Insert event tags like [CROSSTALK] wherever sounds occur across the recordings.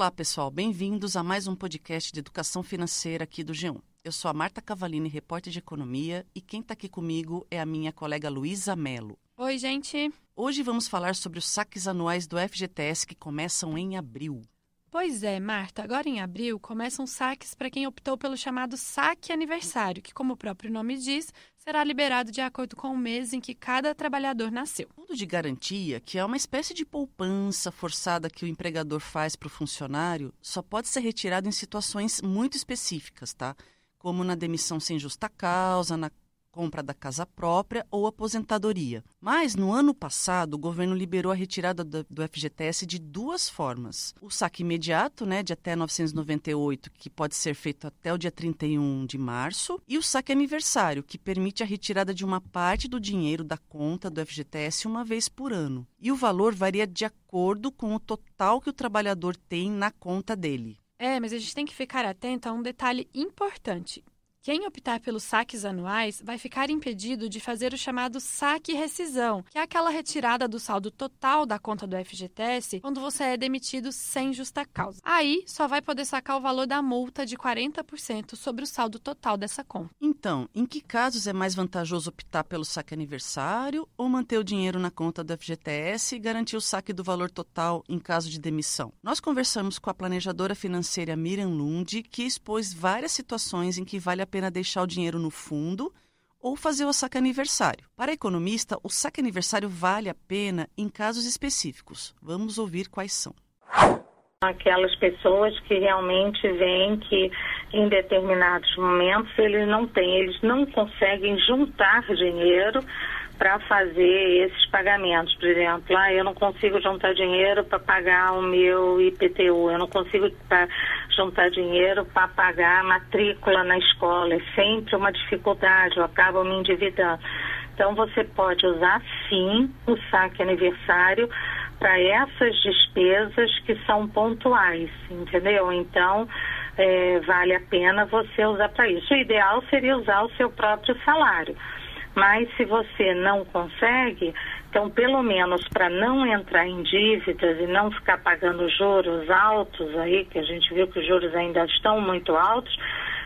Olá, pessoal. Bem-vindos a mais um podcast de educação financeira aqui do G1. Eu sou a Marta Cavalini, repórter de economia, e quem está aqui comigo é a minha colega Luísa Mello. Oi, gente. Hoje vamos falar sobre os saques anuais do FGTS que começam em abril. Pois é, Marta, agora em abril começam saques para quem optou pelo chamado saque aniversário, que, como o próprio nome diz, será liberado de acordo com o mês em que cada trabalhador nasceu. Fundo de garantia, que é uma espécie de poupança forçada que o empregador faz para o funcionário, só pode ser retirado em situações muito específicas, tá? Como na demissão sem justa causa, na compra da casa própria ou aposentadoria. Mas no ano passado, o governo liberou a retirada do, FGTS de duas formas: o saque imediato, né, de até 998, que pode ser feito até o dia 31 de março, e o saque aniversário, que permite a retirada de uma parte do dinheiro da conta do FGTS uma vez por ano. E o valor varia de acordo com o total que o trabalhador tem na conta dele. É, mas a gente tem que ficar atento a um detalhe importante. Quem optar pelos saques anuais vai ficar impedido de fazer o chamado saque rescisão, que é aquela retirada do saldo total da conta do FGTS quando você é demitido sem justa causa. Aí só vai poder sacar o valor da multa de 40% sobre o saldo total dessa conta. Então, em que casos é mais vantajoso optar pelo saque aniversário ou manter o dinheiro na conta do FGTS e garantir o saque do valor total em caso de demissão? Nós conversamos com a planejadora financeira Miriam Lund, que expôs várias situações em que vale a pena deixar o dinheiro no fundo ou fazer o saque aniversário. Para economista, o saque aniversário vale a pena em casos específicos. Vamos ouvir quais são. Aquelas pessoas que realmente veem que em determinados momentos eles não têm, eles não conseguem juntar dinheiro para fazer esses pagamentos. Por exemplo, ah, eu não consigo juntar dinheiro para pagar o meu IPTU, eu não consigo juntar dinheiro para pagar a matrícula na escola. É sempre uma dificuldade, eu acabo me endividando. Então você pode usar sim o saque aniversário para essas despesas que são pontuais, entendeu? Então é, vale a pena você usar para isso. O ideal seria usar o seu próprio salário. Mas se você não consegue, então pelo menos para não entrar em dívidas e não ficar pagando juros altos aí, que a gente viu que os juros ainda estão muito altos,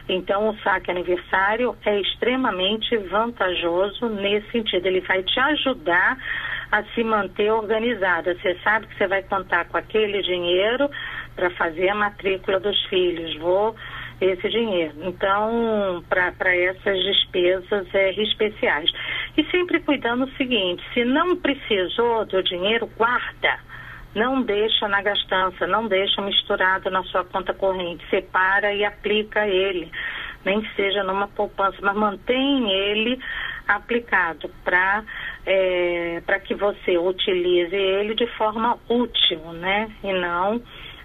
então o saque aniversário é extremamente vantajoso nesse sentido. Ele vai te ajudar a se manter organizada. Você sabe que você vai contar com aquele dinheiro para fazer a matrícula dos filhos. Vou esse dinheiro. Então, para essas despesas é, especiais. E sempre cuidando o seguinte: se não precisou do dinheiro, guarda. Não deixa na gastança, não deixa misturado na sua conta corrente. Separa e aplica ele. Nem que seja numa poupança, mas mantém ele aplicado para é, para que você utilize ele de forma útil, né? E não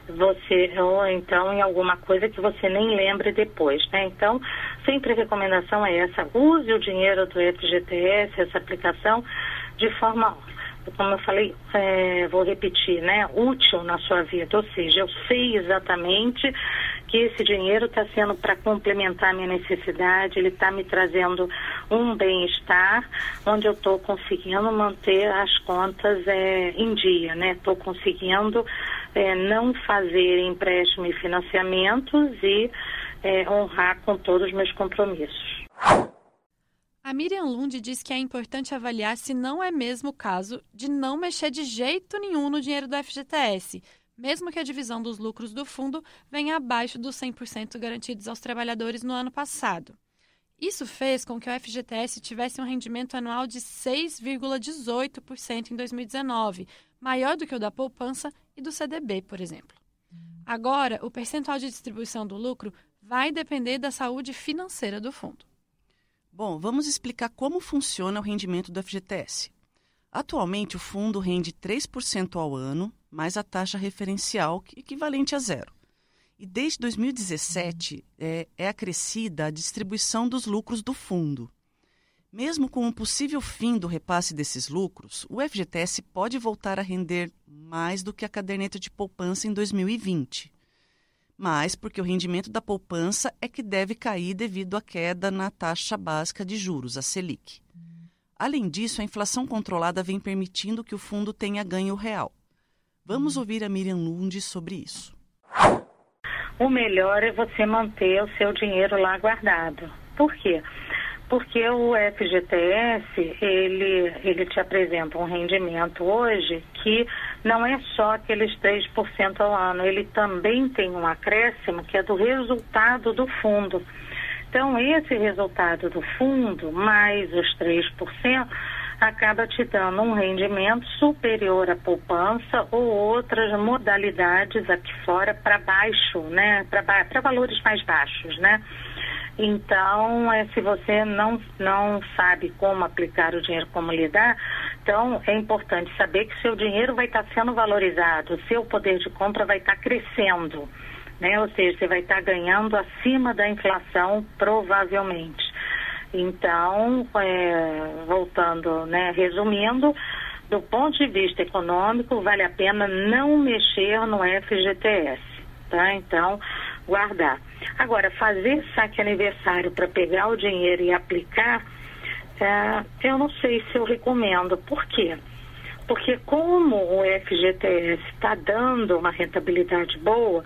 você ou então em alguma coisa que você nem lembre depois, né? Então, sempre a recomendação é essa: use o dinheiro do FGTS, essa aplicação, de forma, como eu falei, é, vou repetir, né? Útil na sua vida, ou seja, eu sei exatamente que esse dinheiro está sendo para complementar a minha necessidade, ele está me trazendo um bem-estar, onde eu estou conseguindo manter as contas é, em dia, né? Estou conseguindo é, não fazer empréstimo e financiamentos e é, honrar com todos os meus compromissos. A Miriam Lund diz que é importante avaliar se não é mesmo o caso de não mexer de jeito nenhum no dinheiro do FGTS, mesmo que a divisão dos lucros do fundo venha abaixo dos 100% garantidos aos trabalhadores no ano passado. Isso fez com que o FGTS tivesse um rendimento anual de 6,18% em 2019, maior do que o da poupança e do CDB, por exemplo. Agora, o percentual de distribuição do lucro vai depender da saúde financeira do fundo. Bom, vamos explicar como funciona o rendimento do FGTS. Atualmente, o fundo rende 3% ao ano, mais a taxa referencial, equivalente a zero. E desde 2017 é, é acrescida a distribuição dos lucros do fundo. Mesmo com um possível fim do repasse desses lucros, o FGTS pode voltar a render mais do que a caderneta de poupança em 2020. Mas porque o rendimento da poupança é que deve cair devido à queda na taxa básica de juros, a Selic. Além disso, a inflação controlada vem permitindo que o fundo tenha ganho real. Vamos ouvir a Miriam Lund sobre isso. o melhor é você manter o seu dinheiro lá guardado. Por quê? Porque o FGTS, ele, ele te apresenta um rendimento hoje que não é só aqueles 3% ao ano, ele também tem um acréscimo que é do resultado do fundo. Então, esse resultado do fundo, mais os 3%, acaba te dando um rendimento superior à poupança ou outras modalidades aqui fora para baixo, né? Para valores mais baixos, né? Então, é, se você não, não sabe como aplicar o dinheiro, como lidar, então é importante saber que seu dinheiro vai estar sendo valorizado, seu poder de compra vai estar crescendo, né? Ou seja, você vai estar ganhando acima da inflação, provavelmente. Então, é, voltando, né, resumindo, do ponto de vista econômico, vale a pena não mexer no FGTS, tá? Então, guardar. Agora, fazer saque aniversário para pegar o dinheiro e aplicar, é, eu não sei se eu recomendo. Por quê? Porque como o FGTS está dando uma rentabilidade boa,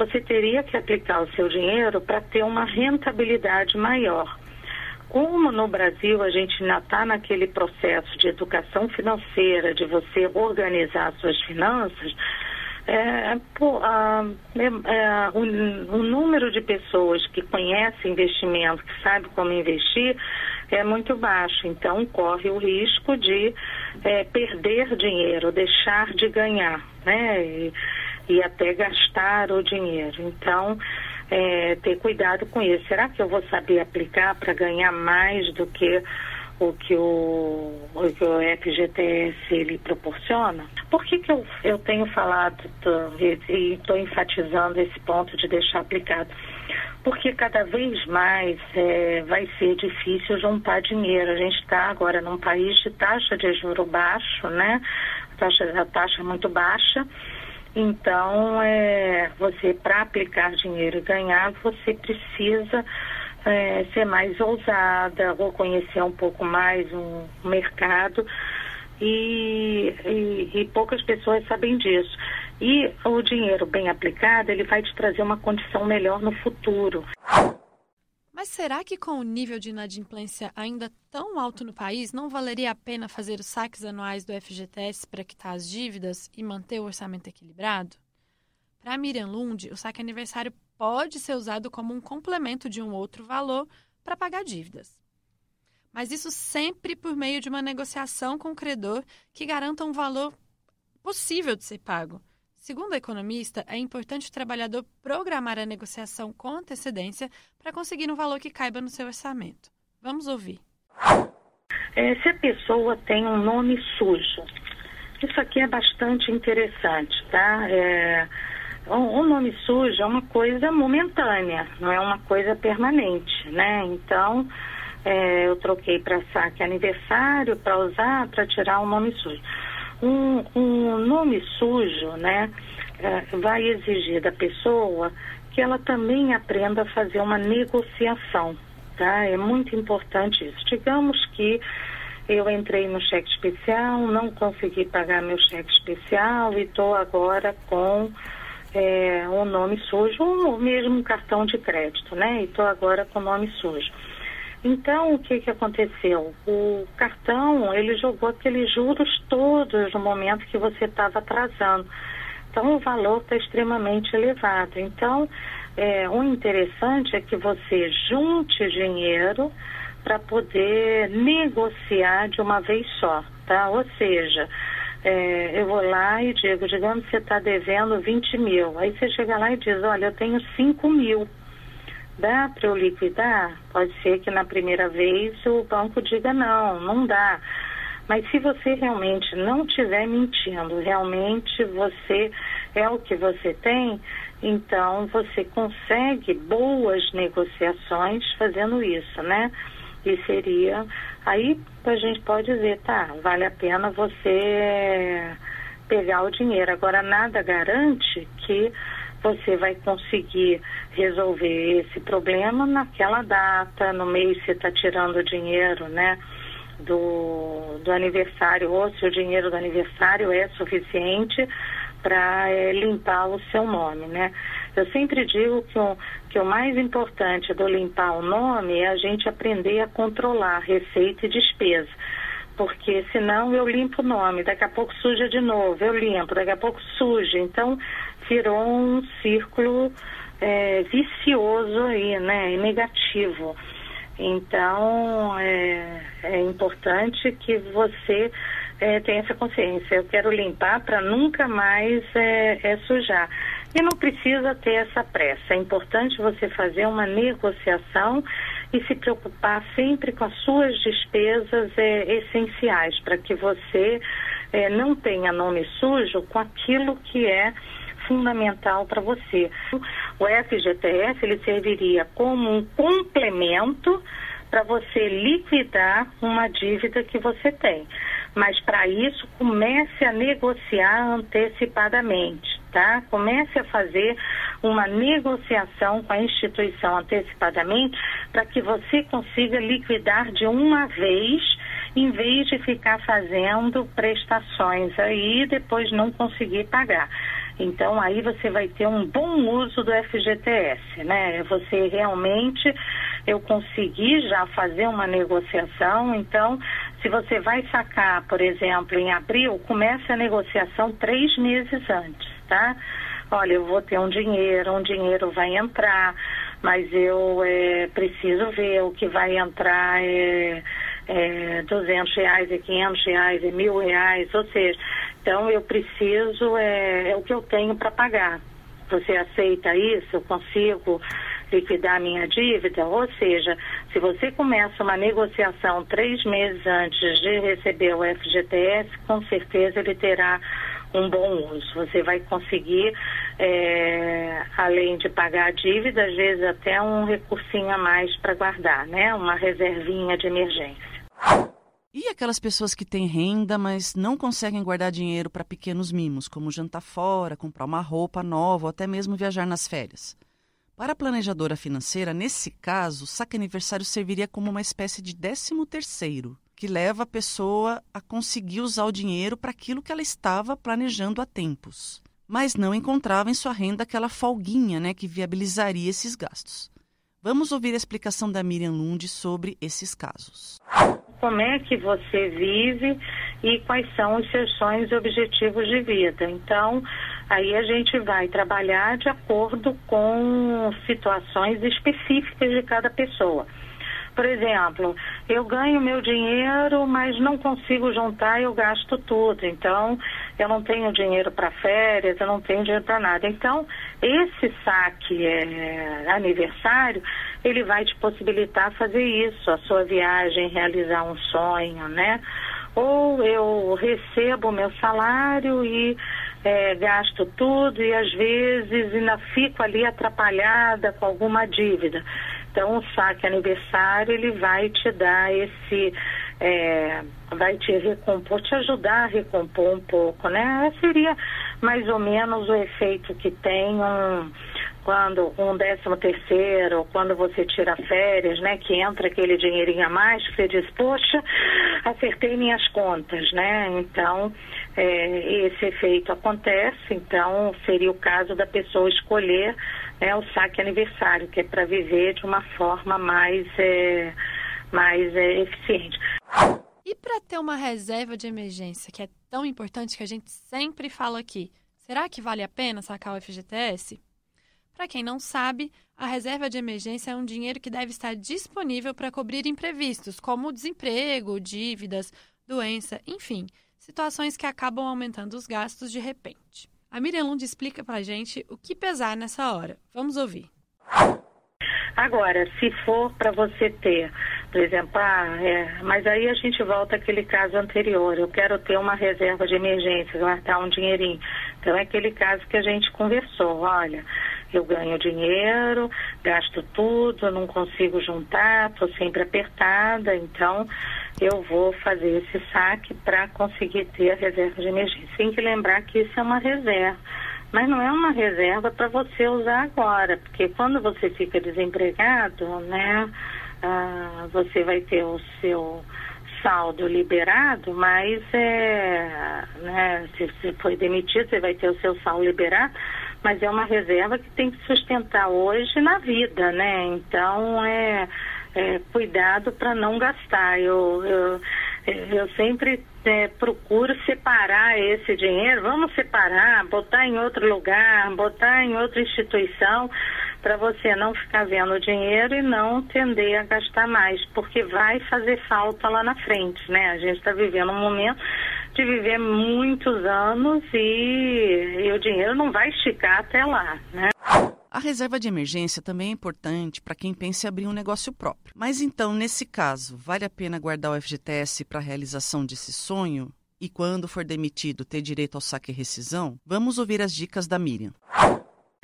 você teria que aplicar o seu dinheiro para ter uma rentabilidade maior. Como no Brasil a gente ainda está naquele processo de educação financeira, de você organizar suas finanças, é, pô, a, é, é, o, o, número de pessoas que conhecem investimento, que sabe como investir, é muito baixo. Então, corre o risco de é, perder dinheiro, deixar de ganhar, né? E, e até gastar o dinheiro. Então, é, ter cuidado com isso. Será que eu vou saber aplicar para ganhar mais do que o que o, o que o FGTS ele proporciona. Por que, que eu, eu tenho falado e estou enfatizando esse ponto de deixar aplicado? Porque cada vez mais é, vai ser difícil juntar dinheiro. A gente está agora num país de taxa de juro baixo, né? A taxa, a taxa muito baixa. Então, é, você, para aplicar dinheiro e ganhar, você precisa é, ser mais ousada, ou conhecer um pouco mais um mercado. E, e, e, poucas pessoas sabem disso. E o dinheiro bem aplicado, ele vai te trazer uma condição melhor no futuro. Será que com o nível de inadimplência ainda tão alto no país, não valeria a pena fazer os saques anuais do FGTS para quitar as dívidas e manter o orçamento equilibrado? Para Miriam Lund, o saque aniversário pode ser usado como um complemento de um outro valor para pagar dívidas. Mas isso sempre por meio de uma negociação com o credor que garanta um valor possível de ser pago. Segundo a economista, é importante o trabalhador programar a negociação com antecedência para conseguir um valor que caiba no seu orçamento. Vamos ouvir. É, se a pessoa tem um nome sujo, isso aqui é bastante interessante, tá? É, o nome sujo é uma coisa momentânea, não é uma coisa permanente, né? Então, é, eu troquei para saque aniversário para usar, para tirar o nome sujo. Um, um nome sujo, né, é, vai exigir da pessoa que ela também aprenda a fazer uma negociação, tá? É muito importante isso. Digamos que eu entrei no cheque especial, não consegui pagar meu cheque especial e estou agora com é, um nome sujo, ou mesmo um cartão de crédito, né? E estou agora com nome sujo. Então, o que, que aconteceu? O cartão, ele jogou aqueles juros todos no momento que você estava atrasando. Então, o valor está extremamente elevado. Então, é, o interessante é que você junte dinheiro para poder negociar de uma vez só, tá? Ou seja, é, eu vou lá e digo, digamos que você está devendo 20 mil. Aí você chega lá e diz, olha, eu tenho 5 mil. Dá para eu liquidar? Pode ser que na primeira vez o banco diga não, não dá. Mas se você realmente não estiver mentindo, realmente você é o que você tem, então você consegue boas negociações fazendo isso, né? E seria. Aí a gente pode dizer, tá, vale a pena você pegar o dinheiro. Agora, nada garante que você vai conseguir resolver esse problema naquela data, no mês você está tirando o dinheiro, né? Do, do aniversário, ou se o dinheiro do aniversário é suficiente para é, limpar o seu nome, né? Eu sempre digo que o, que o mais importante do limpar o nome é a gente aprender a controlar receita e despesa. Porque senão eu limpo o nome, daqui a pouco suja de novo, eu limpo, daqui a pouco suja. Então virou um círculo é, vicioso aí, né? negativo. Então é, é importante que você é, tenha essa consciência. Eu quero limpar para nunca mais é, é, sujar. E não precisa ter essa pressa. É importante você fazer uma negociação e se preocupar sempre com as suas despesas é, essenciais, para que você é, não tenha nome sujo com aquilo que é fundamental para você. O FGTS ele serviria como um complemento para você liquidar uma dívida que você tem. Mas para isso, comece a negociar antecipadamente, tá? Comece a fazer uma negociação com a instituição antecipadamente para que você consiga liquidar de uma vez em vez de ficar fazendo prestações aí e depois não conseguir pagar. Então aí você vai ter um bom uso do FGTS, né? Você realmente eu consegui já fazer uma negociação, então se você vai sacar, por exemplo, em abril, comece a negociação três meses antes, tá? Olha, eu vou ter um dinheiro, um dinheiro vai entrar, mas eu é, preciso ver o que vai entrar é, é 200 reais, é 500 reais, é mil reais, ou seja, então eu preciso, é, é o que eu tenho para pagar. Você aceita isso? Eu consigo liquidar minha dívida? Ou seja, se você começa uma negociação três meses antes de receber o FGTS, com certeza ele terá um bom uso. Você vai conseguir, é, além de pagar a dívida, às vezes até um recursinho a mais para guardar, né? Uma reservinha de emergência. E aquelas pessoas que têm renda, mas não conseguem guardar dinheiro para pequenos mimos, como jantar fora, comprar uma roupa nova ou até mesmo viajar nas férias? Para a planejadora financeira, nesse caso, o saque aniversário serviria como uma espécie de décimo terceiro, que leva a pessoa a conseguir usar o dinheiro para aquilo que ela estava planejando há tempos, mas não encontrava em sua renda aquela folguinha né, que viabilizaria esses gastos. Vamos ouvir a explicação da Miriam Lund sobre esses casos como é que você vive e quais são os seus sonhos e objetivos de vida. Então, aí a gente vai trabalhar de acordo com situações específicas de cada pessoa. Por exemplo, eu ganho meu dinheiro, mas não consigo juntar, eu gasto tudo. Então, eu não tenho dinheiro para férias, eu não tenho dinheiro para nada. Então, esse saque é, aniversário, ele vai te possibilitar fazer isso, a sua viagem, realizar um sonho, né? Ou eu recebo meu salário e é, gasto tudo e às vezes ainda fico ali atrapalhada com alguma dívida. Então, o saque aniversário, ele vai te dar esse, é, vai te recompor, te ajudar a recompor um pouco, né? Seria mais ou menos o efeito que tem um, quando um décimo terceiro, quando você tira férias, né? Que entra aquele dinheirinho a mais, que você diz, poxa, acertei minhas contas, né? Então, é, esse efeito acontece, então seria o caso da pessoa escolher né, o saque aniversário, que é para viver de uma forma mais, é, mais é, eficiente. E para ter uma reserva de emergência, que é tão importante que a gente sempre fala aqui, será que vale a pena sacar o FGTS? Para quem não sabe, a reserva de emergência é um dinheiro que deve estar disponível para cobrir imprevistos, como desemprego, dívidas, doença, enfim, situações que acabam aumentando os gastos de repente. A Miriam Lund explica para a gente o que pesar nessa hora. Vamos ouvir. Agora, se for para você ter, por exemplo, ah, é, mas aí a gente volta àquele caso anterior, eu quero ter uma reserva de emergência, guardar um dinheirinho. Então é aquele caso que a gente conversou, olha, eu ganho dinheiro, gasto tudo, não consigo juntar, estou sempre apertada, então eu vou fazer esse saque para conseguir ter a reserva de emergência. Tem que lembrar que isso é uma reserva, mas não é uma reserva para você usar agora, porque quando você fica desempregado, né, ah, você vai ter o seu saldo liberado, mas é, né, se você foi demitido, você vai ter o seu saldo liberado, mas é uma reserva que tem que sustentar hoje na vida, né? Então é, é cuidado para não gastar. Eu, eu, eu sempre é, procuro separar esse dinheiro, vamos separar, botar em outro lugar, botar em outra instituição, para você não ficar vendo o dinheiro e não tender a gastar mais, porque vai fazer falta lá na frente, né? A gente está vivendo um momento de viver muitos anos e, e o dinheiro não vai esticar até lá, né? A reserva de emergência também é importante para quem pensa em abrir um negócio próprio. Mas então, nesse caso, vale a pena guardar o FGTS para a realização desse sonho? E quando for demitido, ter direito ao saque e rescisão? Vamos ouvir as dicas da Miriam.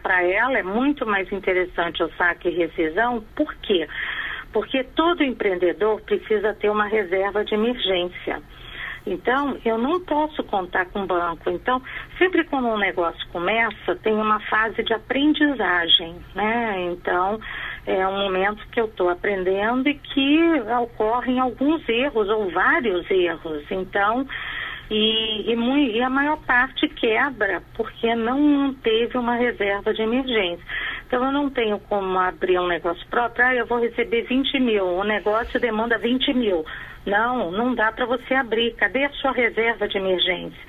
Para ela é muito mais interessante o saque e rescisão, por quê? Porque todo empreendedor precisa ter uma reserva de emergência. Então, eu não posso contar com o banco. Então, sempre quando um negócio começa, tem uma fase de aprendizagem, né? Então, é um momento que eu estou aprendendo e que ocorrem alguns erros ou vários erros. Então, e, e, e, a maior parte quebra porque não teve uma reserva de emergência. Então eu não tenho como abrir um negócio próprio, ah, eu vou receber 20 mil, o negócio demanda 20 mil. Não, não dá para você abrir. Cadê a sua reserva de emergência?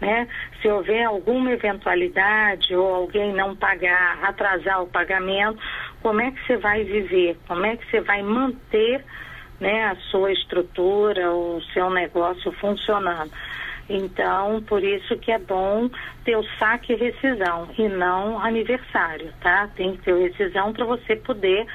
Né? Se houver alguma eventualidade ou alguém não pagar, atrasar o pagamento, como é que você vai viver? Como é que você vai manter né, a sua estrutura, o seu negócio funcionando? Então, por isso que é bom ter o saque e rescisão e não aniversário, tá? Tem que ter o rescisão para você poder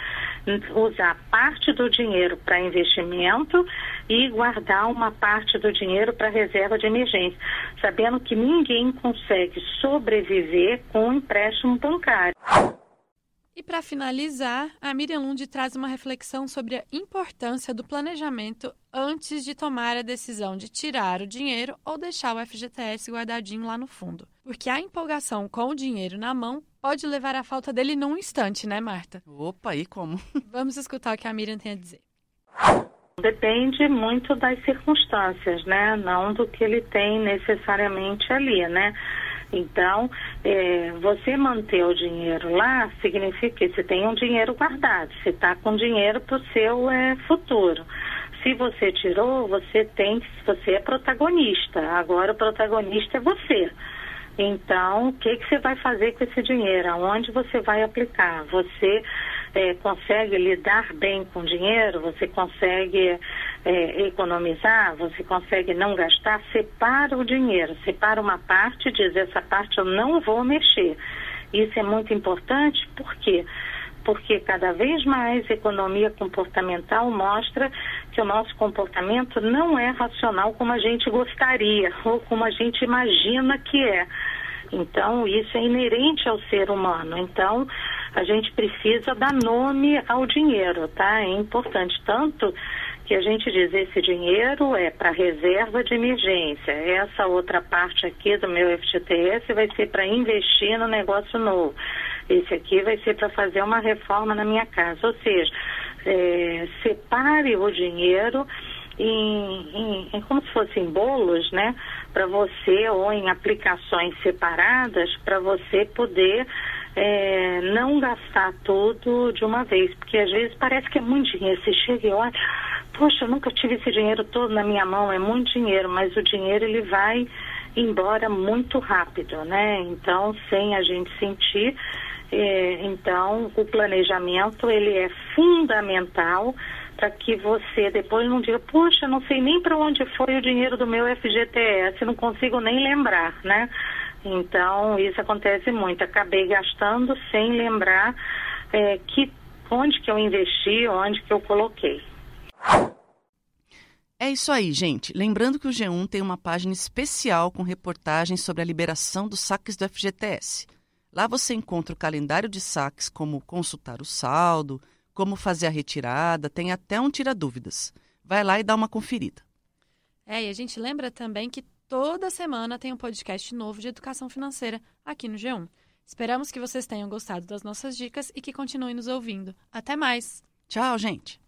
usar parte do dinheiro para investimento e guardar uma parte do dinheiro para reserva de emergência, sabendo que ninguém consegue sobreviver com um empréstimo bancário. E para finalizar, a Miriam Lund traz uma reflexão sobre a importância do planejamento antes de tomar a decisão de tirar o dinheiro ou deixar o FGTS guardadinho lá no fundo. Porque a empolgação com o dinheiro na mão pode levar à falta dele num instante, né, Marta? Opa, e como? [LAUGHS] Vamos escutar o que a Miriam tem a dizer. Depende muito das circunstâncias, né? Não do que ele tem necessariamente ali, né? Então, é, você manter o dinheiro lá significa que você tem um dinheiro guardado, você está com dinheiro para o seu é, futuro. Se você tirou, você tem, você é protagonista. Agora o protagonista é você. Então, o que, que você vai fazer com esse dinheiro? Aonde você vai aplicar? Você é, consegue lidar bem com dinheiro? Você consegue é, economizar, você consegue não gastar, separa o dinheiro, separa uma parte diz, essa parte eu não vou mexer. Isso é muito importante, por quê? Porque cada vez mais economia comportamental mostra que o nosso comportamento não é racional como a gente gostaria ou como a gente imagina que é. Então, isso é inerente ao ser humano. Então, a gente precisa dar nome ao dinheiro, tá? É importante tanto que a gente diz esse dinheiro é para reserva de emergência. Essa outra parte aqui do meu FGTS vai ser para investir no negócio novo. Esse aqui vai ser para fazer uma reforma na minha casa. Ou seja, é, separe o dinheiro em, em, em, como se fossem bolos, né? Para você ou em aplicações separadas para você poder é, não gastar tudo de uma vez, porque às vezes parece que é muito dinheiro. Você chega e olha, poxa, eu nunca tive esse dinheiro todo na minha mão, é muito dinheiro, mas o dinheiro ele vai embora muito rápido, né? Então, sem a gente sentir, é, então o planejamento ele é fundamental para que você depois não diga, poxa, não sei nem para onde foi o dinheiro do meu FGTS, não consigo nem lembrar, né? Então, isso acontece muito. Acabei gastando sem lembrar é, que onde que eu investi, onde que eu coloquei. É isso aí, gente. Lembrando que o G1 tem uma página especial com reportagens sobre a liberação dos saques do FGTS. Lá você encontra o calendário de saques, como consultar o saldo, como fazer a retirada, tem até um tira-dúvidas. Vai lá e dá uma conferida. É, e a gente lembra também que toda semana tem um podcast novo de educação financeira aqui no G1. Esperamos que vocês tenham gostado das nossas dicas e que continuem nos ouvindo. Até mais! Tchau, gente!